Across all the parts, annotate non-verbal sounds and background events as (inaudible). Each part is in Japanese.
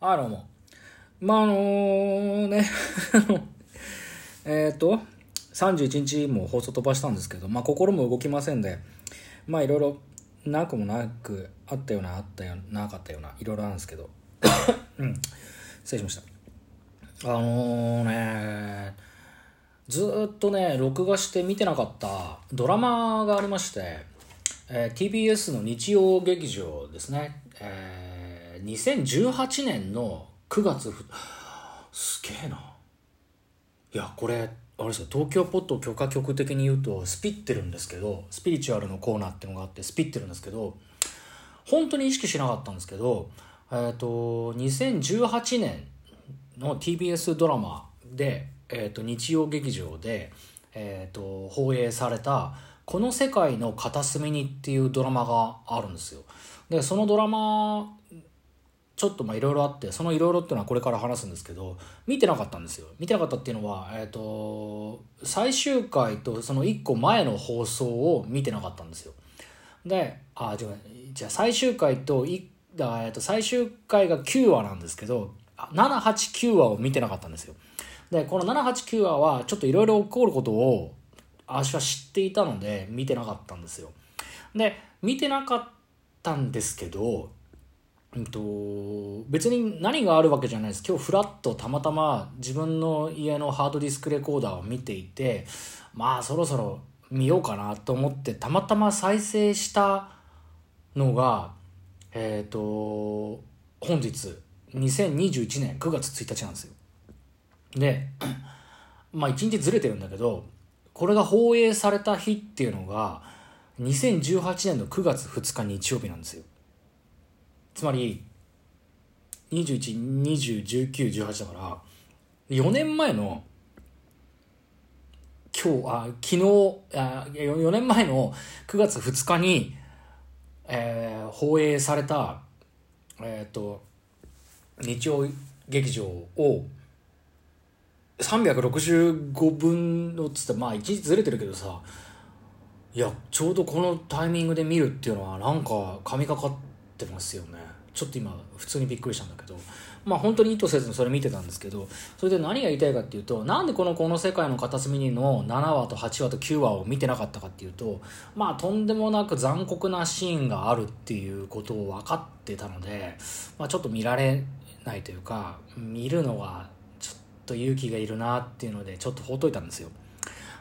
あ、どうも。まあ、あのね、(laughs) えっと、31日も放送飛ばしたんですけど、まあ、心も動きませんで、まあ、いろいろ、なくもなく、あったような、あったような、なかったような、いろいろあるんですけど、(coughs) うん、失礼しました。あのー、ね、ずっとね、録画して見てなかったドラマがありまして、えー、TBS の日曜劇場ですね、えー、2018年の9月すげえないやこれあれですよ東京ポット許可局的に言うとスピってるんですけどスピリチュアルのコーナーっていうのがあってスピってるんですけど本当に意識しなかったんですけどえっ、ー、と2018年の TBS ドラマで、えーと、日曜劇場で、えーと放映されたこの世界の片隅にっていうドラマがあるんですよ。で、そのドラマ、ちょっとまあいろいろあって、そのいろいろっていうのはこれから話すんですけど、見てなかったんですよ。見てなかったっていうのは、えっ、ー、と、最終回とその1個前の放送を見てなかったんですよ。で、あ、違う、じゃあ最終回と、いえっと最終回が9話なんですけど、7、8、9話を見てなかったんですよ。で、この7、8、9話はちょっといろいろ起こることを私は知っていたので見てなかったんですよ。で、見てなかったんですけど、うんと、別に何があるわけじゃないです。今日フラッとたまたま自分の家のハードディスクレコーダーを見ていて、まあそろそろ見ようかなと思ってたまたま再生したのが、えっ、ー、と、本日2021年9月1日なんですよ。で、まあ一日ずれてるんだけど、これが放映された日っていうのが、2018年の9月2日日曜日なんですよ。つまり、21、20、19、18だから、4年前の、今日、あ、昨日、あ4年前の9月2日に、えー、放映された、えっ、ー、と、日曜劇場を365分のつってまあ1日ずれてるけどさいやちょうどこのタイミングで見るっていうのはなんか神がかってますよね。ちょっと今普通にびっくりしたんだけどまあ本当に意図せずにそれ見てたんですけどそれで何が言いたいかっていうとなんでこの「この世界の片隅に」の7話と8話と9話を見てなかったかっていうとまあとんでもなく残酷なシーンがあるっていうことを分かってたので、まあ、ちょっと見られないというか見るのはちょっと勇気がいるなっていうのでちょっとほっといたんですよ。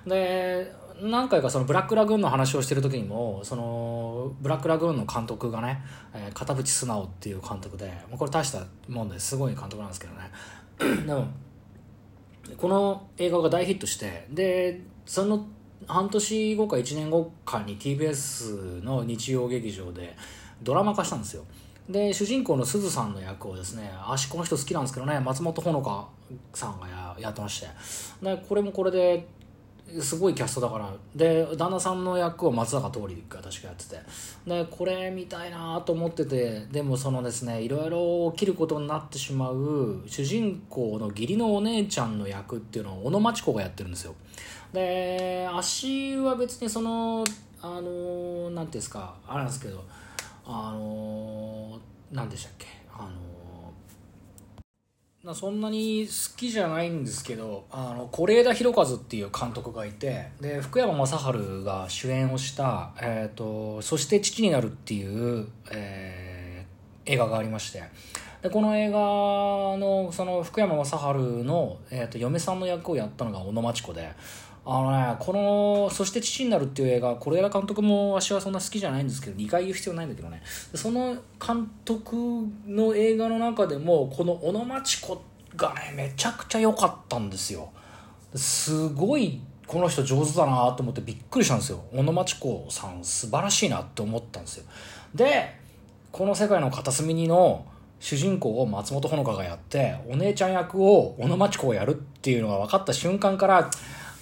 で何回かそのブラックラグーンの話をしてる時にもそのブラックラグーンの監督がね、えー、片渕素直っていう監督でこれ大したもんですごい監督なんですけどね。(clears throat) でもこの映画が大ヒットしてでその半年後か1年後かに TBS の日曜劇場でドラマ化したんですよ。で主人公のすずさんの役をですね足この人好きなんですけどね松本穂香さんがややってまして。でこれもこれですごいキャストだから。で旦那さんの役を松坂桃李が確かやってて。でこれ見たいなと思ってて。でもそのですねいろいろ起きることになってしまう主人公の義理のお姉ちゃんの役っていうのを小野真知子がやってるんですよ。で足は別にそのあの何ていうんですかあれなんですけどあの何でしたっけあのそんなに好きじゃないんですけどあの是枝裕和っていう監督がいてで福山雅治が主演をした「えーと、そして父になる」っていう、えー、映画がありまして。でこの映画のその福山雅治の、えーと嫁さんの役をやったのが小野真知子であのね、この、そして父になるっていう映画、是枝監督も私はそんな好きじゃないんですけど、2回言う必要ないんだけどね。その監督の映画の中でも、この小野町子がね、めちゃくちゃ良かったんですよ。すごい、この人上手だなと思ってびっくりしたんですよ。小野町子さん素晴らしいなって思ったんですよ。で、この世界の片隅にの、主人公を松本穂香がやって、お姉ちゃん役を小野町子をやるっていうのが分かった瞬間から、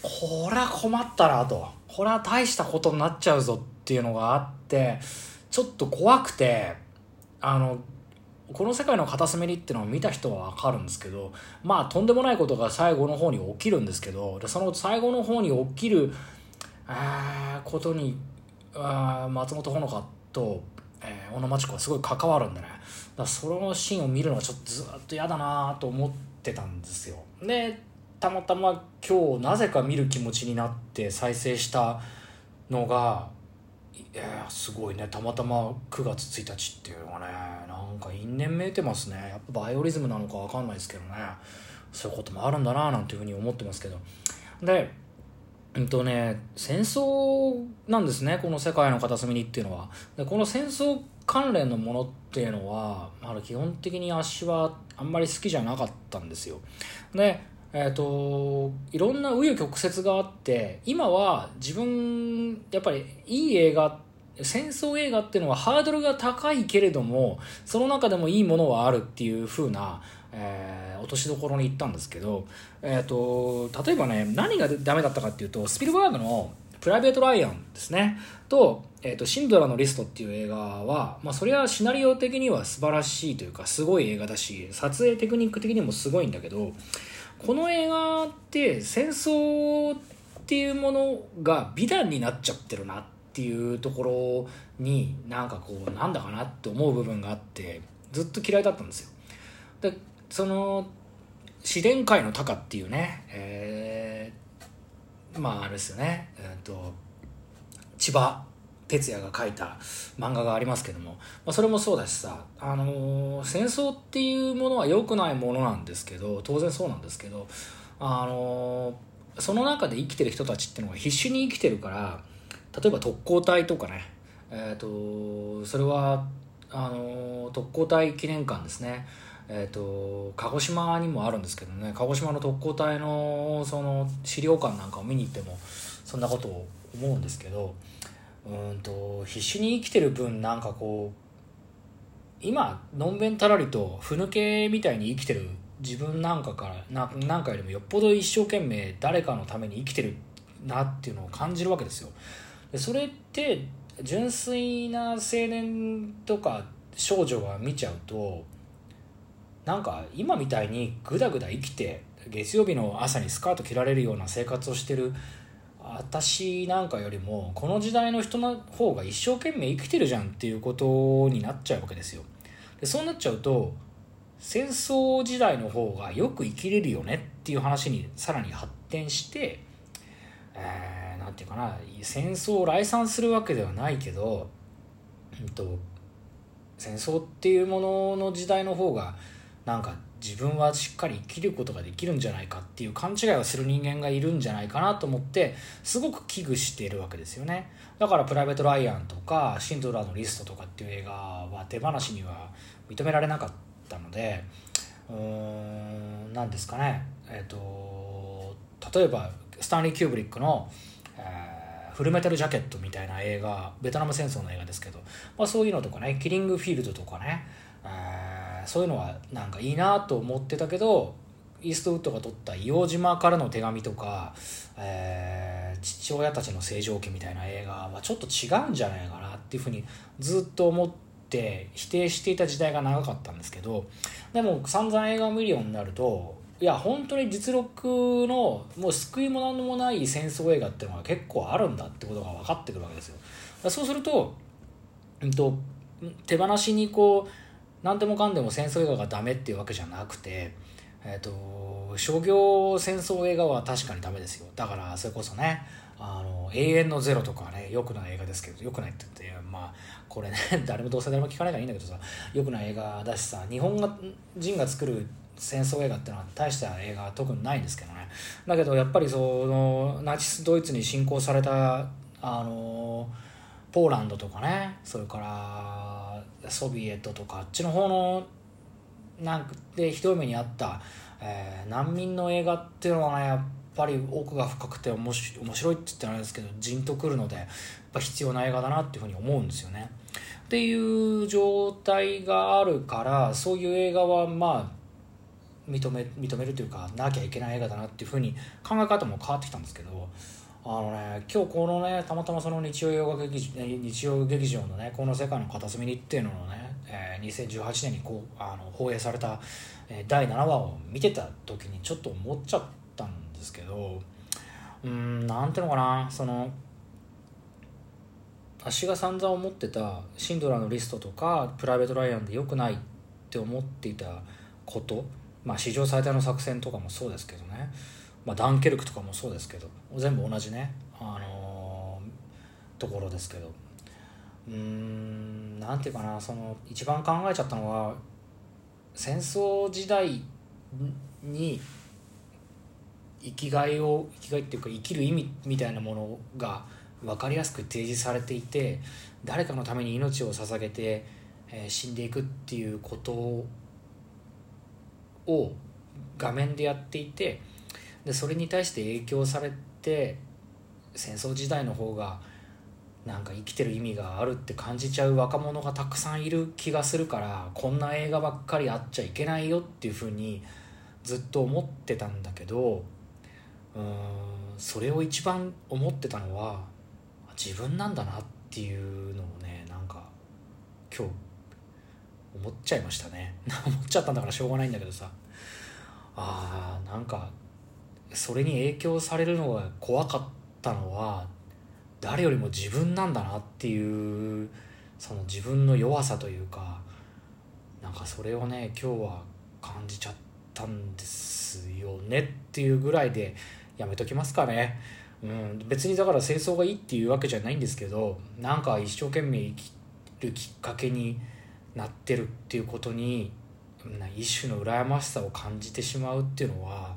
これは困ったなと。これは大したことになっちゃうぞっていうのがあって、ちょっと怖くて、あの、この世界の片隅にっていうのを見た人はわかるんですけど、まあとんでもないことが最後の方に起きるんですけど、でその最後の方に起きる、あことに、あ松本穂香と、えー、小野真知子はすごい関わるんでねだそのシーンを見るのがちょっとずっと嫌だなと思ってたんですよでたまたま今日なぜか見る気持ちになって再生したのがいやすごいね。たまたま9月1日っていうのがねなんか因縁めいてますね。やっぱバイオリズムなのか分かんないですけどね。そういうこともあるんだななんていうふうに思ってますけど。でうんとね戦争なんですね。この「世界の片隅に」っていうのは。でこの戦争関連のものっていうのは、まあ、基本的に足はあんまり好きじゃなかったんですよ。でえーと、いろんな紆余曲折があって今は自分やっぱりいい映画戦争映画っていうのはハードルが高いけれどもその中でもいいものはあるっていう風な、えー、落としどころに行ったんですけど、えーと、例えばね何がダメだったかっていうとスピルバーグの「プライベート・ライアン」ですね。と,、えーと「シンドラのリスト」っていう映画は、まあ、それはシナリオ的には素晴らしいというかすごい映画だし撮影テクニック的にもすごいんだけどこの映画って戦争っていうものが美談になっちゃってるなっていうところになんかこうなんだかなって思う部分があってずっと嫌いだったんですよ。でその自然界の鷹っていうね、えー、まああれですよね、えーと千葉哲也が書いた漫画がありますけども、まあ、それもそうだしさ、あのー、戦争っていうものは良くないものなんですけど当然そうなんですけど、あのー、その中で生きてる人たちっていうのが必死に生きてるから例えば特攻隊とかね、えーと、それはあのー、特攻隊記念館ですね。えーと、鹿児島にもあるんですけどね鹿児島の特攻隊のその資料館なんかを見に行ってもそんなことを思うんですけどうんと必死に生きてる分なんかこう今のんべんたらりとふぬけみたいに生きてる自分なんかからななんかよりもよっぽど一生懸命誰かのために生きてるなっていうのを感じるわけですよ。でそれって純粋な青年とか少女が見ちゃうとなんか今みたいにグダグダ生きて月曜日の朝にスカート着られるような生活をしてる私なんかよりもこの時代の人の方が一生懸命生きてるじゃんっていうことになっちゃうわけですよ。でそうなっちゃうと戦争時代の方がよく生きれるよねっていう話にさらに発展してえー、て言うかな戦争を来賛するわけではないけど、うんと、戦争っていうものの時代の方がなんか自分はしっかり生きることができるんじゃないかっていう勘違いをする人間がいるんじゃないかなと思ってすごく危惧しているわけですよね。だから「プライベート・ライアン」とか「シンドラーのリスト」とかっていう映画は手放しには認められなかったのでうーん何ですかね。えっ、ー、と例えばスタンリー・キューブリックの、えー、フルメタルジャケットみたいな映画ベトナム戦争の映画ですけど、まあ、そういうのとかねキリングフィールドとかね、えーそういうのはなんかいいなと思ってたけどイーストウッドが撮った硫黄島からの手紙とか、えー、父親たちの正常期みたいな映画はちょっと違うんじゃないかなっていうふうにずっと思って否定していた時代が長かったんですけどでも散々映画を見るようになるといや本当に実録のもう救いも何もない戦争映画っていうのが結構あるんだってことが分かってくるわけですよ。そうすると、うんと、手放しにこう何でもかんでも戦争映画がダメっていうわけじゃなくて、えーと、商業戦争映画は確かにダメですよ。だからそれこそねあの永遠のゼロとかねよくない映画ですけどよくないって言ってまあこれね (laughs) 誰もどうせ誰も聞かないからいいんだけどさよくない映画だしさ日本人が作る戦争映画ってのは大した映画は特にないんですけどね。だけどやっぱりそのナチスドイツに侵攻されたあのポーランドとかねそれからソビエトとかあっちの方のなんでひどい目にあった、えー、難民の映画っていうのはねやっぱり奥が深くて面白いって言ったらあれですけどじんとくるのでやっぱ必要な映画だなっていうふうに思うんですよね。っていう状態があるからそういう映画はまあ認め認めるというかなきゃいけない映画だなっていうふうに考え方も変わってきたんですけどあのね今日このねたまたまその日曜洋画劇日曜劇場のねこの世界の片隅にっていうののね、えー、2018年にこうあの放映された、えー、第7話を見てた時にちょっと思っちゃったんですけどうんなんていうのかなその私が散々思ってたシンドラのリストとかプライベート・ライアンで良くないって思っていたことまあ史上最大の作戦とかもそうですけどね、まあ、ダンケルクとかもそうですけど全部同じね、あのー、ところですけど。うんなんていうかなその一番考えちゃったのは戦争時代に生きがいを生きがいっていうか生きる意味みたいなものが分かりやすく提示されていて誰かのために命を捧げて、えー、死んでいくっていうことを画面でやっていてでそれに対して影響されて戦争時代の方がなんか生きてる意味があるって感じちゃう若者がたくさんいる気がするからこんな映画ばっかりあっちゃいけないよっていうふうにずっと思ってたんだけどうーんそれを一番思ってたのは自分なんだなっていうのをねなんか今日思っちゃいましたね。(laughs) 思っちゃったんだからしょうがないんだけどさ。あーなんかそれに影響されるのが怖かったのは誰よりも自分なんだなっていうその自分の弱さというかなんかそれをね今日は感じちゃったんですよねっていうぐらいでやめときますかね。うん、別にだから戦争がいいっていうわけじゃないんですけどなんか一生懸命生きるきっかけになってるっていうことに一種の羨ましさを感じてしまうっていうのは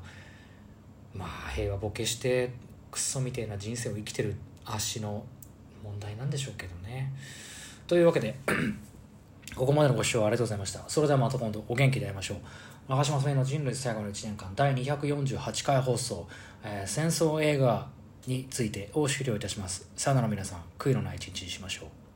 まあ平和ボケしてクソみたいな人生を生きてる足の問題なんでしょうけどね。というわけで (clears throat) ここまでのご視聴ありがとうございました。それではまた今度お元気で会いましょう。長嶋さんの人類最後の1年間第248回放送、えー、戦争映画についてを終了いたします。さよなら皆さん、悔いのない一日にしましょう。